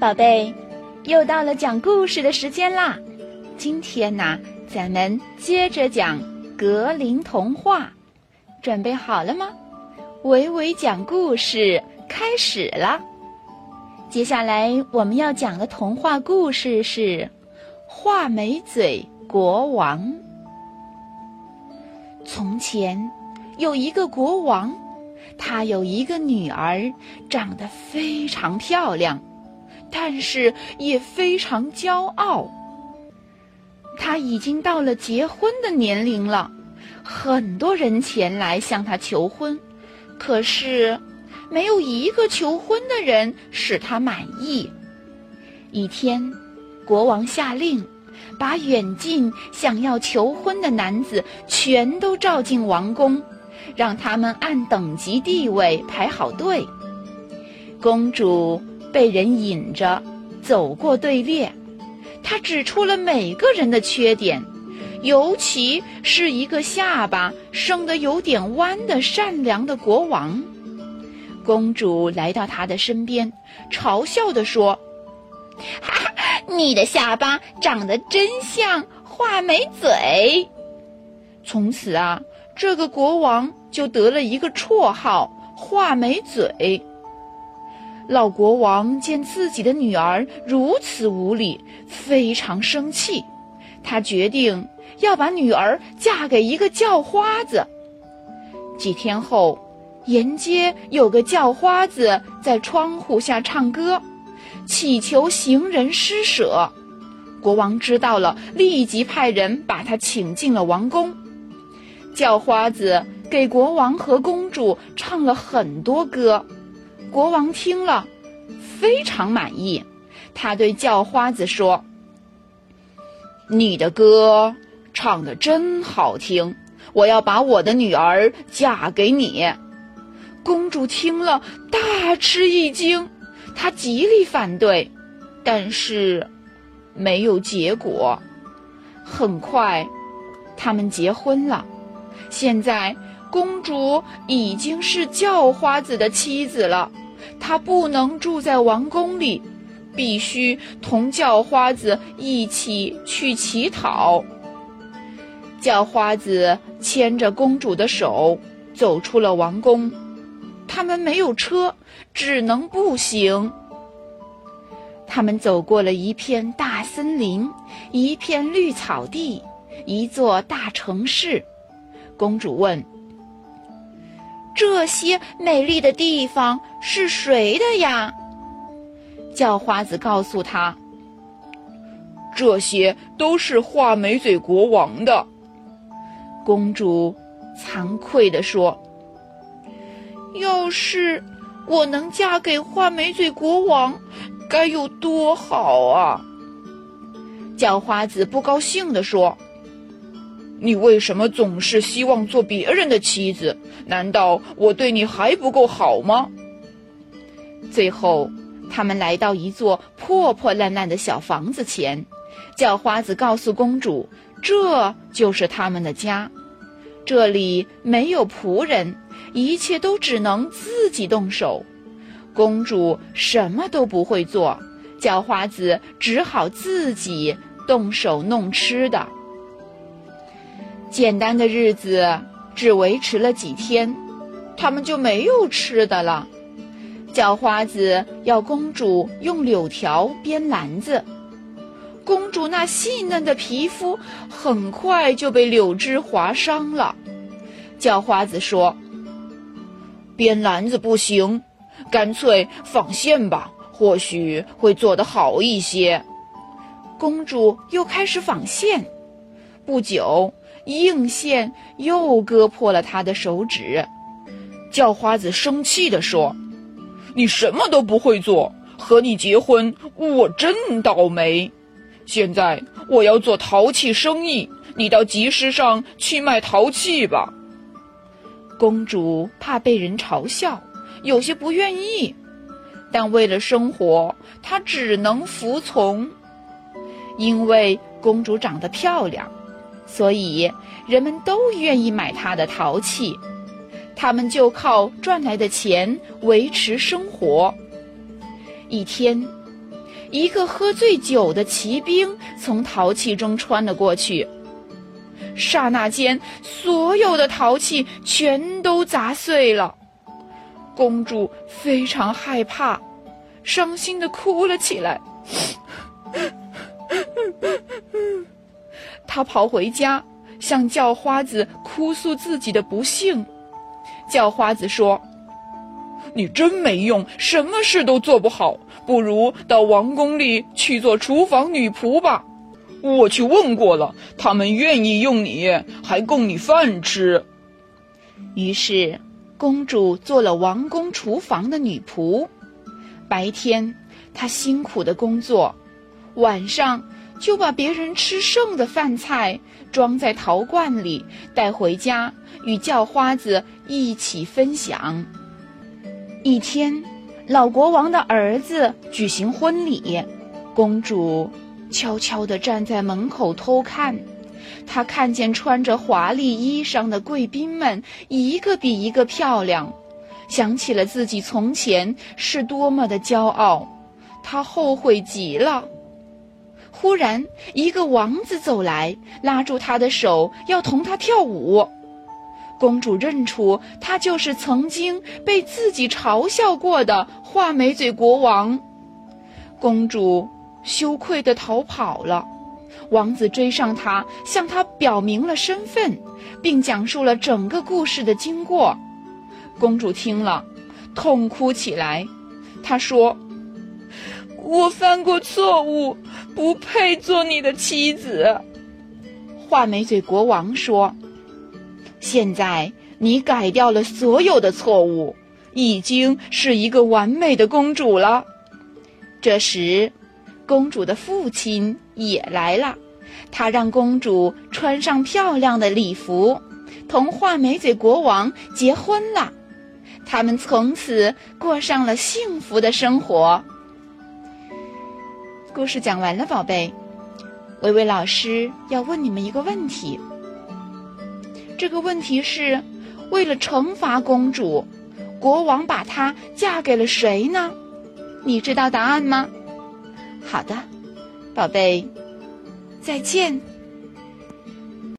宝贝，又到了讲故事的时间啦！今天呢，咱们接着讲格林童话，准备好了吗？伟伟讲故事开始了。接下来我们要讲的童话故事是《画眉嘴国王》。从前有一个国王，他有一个女儿，长得非常漂亮。但是也非常骄傲。他已经到了结婚的年龄了，很多人前来向他求婚，可是没有一个求婚的人使他满意。一天，国王下令，把远近想要求婚的男子全都召进王宫，让他们按等级地位排好队。公主。被人引着走过队列，他指出了每个人的缺点，尤其是一个下巴生得有点弯的善良的国王。公主来到他的身边，嘲笑地说：“哈哈，你的下巴长得真像画眉嘴。”从此啊，这个国王就得了一个绰号——画眉嘴。老国王见自己的女儿如此无礼，非常生气。他决定要把女儿嫁给一个叫花子。几天后，沿街有个叫花子在窗户下唱歌，祈求行人施舍。国王知道了，立即派人把他请进了王宫。叫花子给国王和公主唱了很多歌。国王听了，非常满意。他对叫花子说：“你的歌唱的真好听，我要把我的女儿嫁给你。”公主听了大吃一惊，她极力反对，但是没有结果。很快，他们结婚了。现在。公主已经是叫花子的妻子了，她不能住在王宫里，必须同叫花子一起去乞讨。叫花子牵着公主的手走出了王宫，他们没有车，只能步行。他们走过了一片大森林，一片绿草地，一座大城市。公主问。这些美丽的地方是谁的呀？叫花子告诉他：“这些都是画眉嘴国王的。”公主惭愧地说：“要是我能嫁给画眉嘴国王，该有多好啊！”叫花子不高兴地说。你为什么总是希望做别人的妻子？难道我对你还不够好吗？最后，他们来到一座破破烂烂的小房子前，叫花子告诉公主，这就是他们的家。这里没有仆人，一切都只能自己动手。公主什么都不会做，叫花子只好自己动手弄吃的。简单的日子只维持了几天，他们就没有吃的了。叫花子要公主用柳条编篮子，公主那细嫩的皮肤很快就被柳枝划伤了。叫花子说：“编篮子不行，干脆纺线吧，或许会做得好一些。”公主又开始纺线，不久。硬线又割破了他的手指，叫花子生气地说：“你什么都不会做，和你结婚我真倒霉。现在我要做陶器生意，你到集市上去卖陶器吧。”公主怕被人嘲笑，有些不愿意，但为了生活，她只能服从，因为公主长得漂亮。所以，人们都愿意买他的陶器，他们就靠赚来的钱维持生活。一天，一个喝醉酒的骑兵从陶器中穿了过去。刹那间，所有的陶器全都砸碎了。公主非常害怕，伤心的哭了起来。他跑回家，向叫花子哭诉自己的不幸。叫花子说：“你真没用，什么事都做不好，不如到王宫里去做厨房女仆吧。我去问过了，他们愿意用你，还供你饭吃。”于是，公主做了王宫厨房的女仆。白天，她辛苦的工作；晚上，就把别人吃剩的饭菜装在陶罐里，带回家与叫花子一起分享。一天，老国王的儿子举行婚礼，公主悄悄地站在门口偷看。她看见穿着华丽衣裳的贵宾们一个比一个漂亮，想起了自己从前是多么的骄傲，她后悔极了。忽然，一个王子走来，拉住她的手，要同她跳舞。公主认出他就是曾经被自己嘲笑过的画眉嘴国王。公主羞愧地逃跑了。王子追上她，向她表明了身份，并讲述了整个故事的经过。公主听了，痛哭起来。她说：“我犯过错误。”不配做你的妻子，画眉嘴国王说：“现在你改掉了所有的错误，已经是一个完美的公主了。”这时，公主的父亲也来了，他让公主穿上漂亮的礼服，同画眉嘴国王结婚了。他们从此过上了幸福的生活。故事讲完了，宝贝。薇薇老师要问你们一个问题。这个问题是：为了惩罚公主，国王把她嫁给了谁呢？你知道答案吗？好的，宝贝，再见。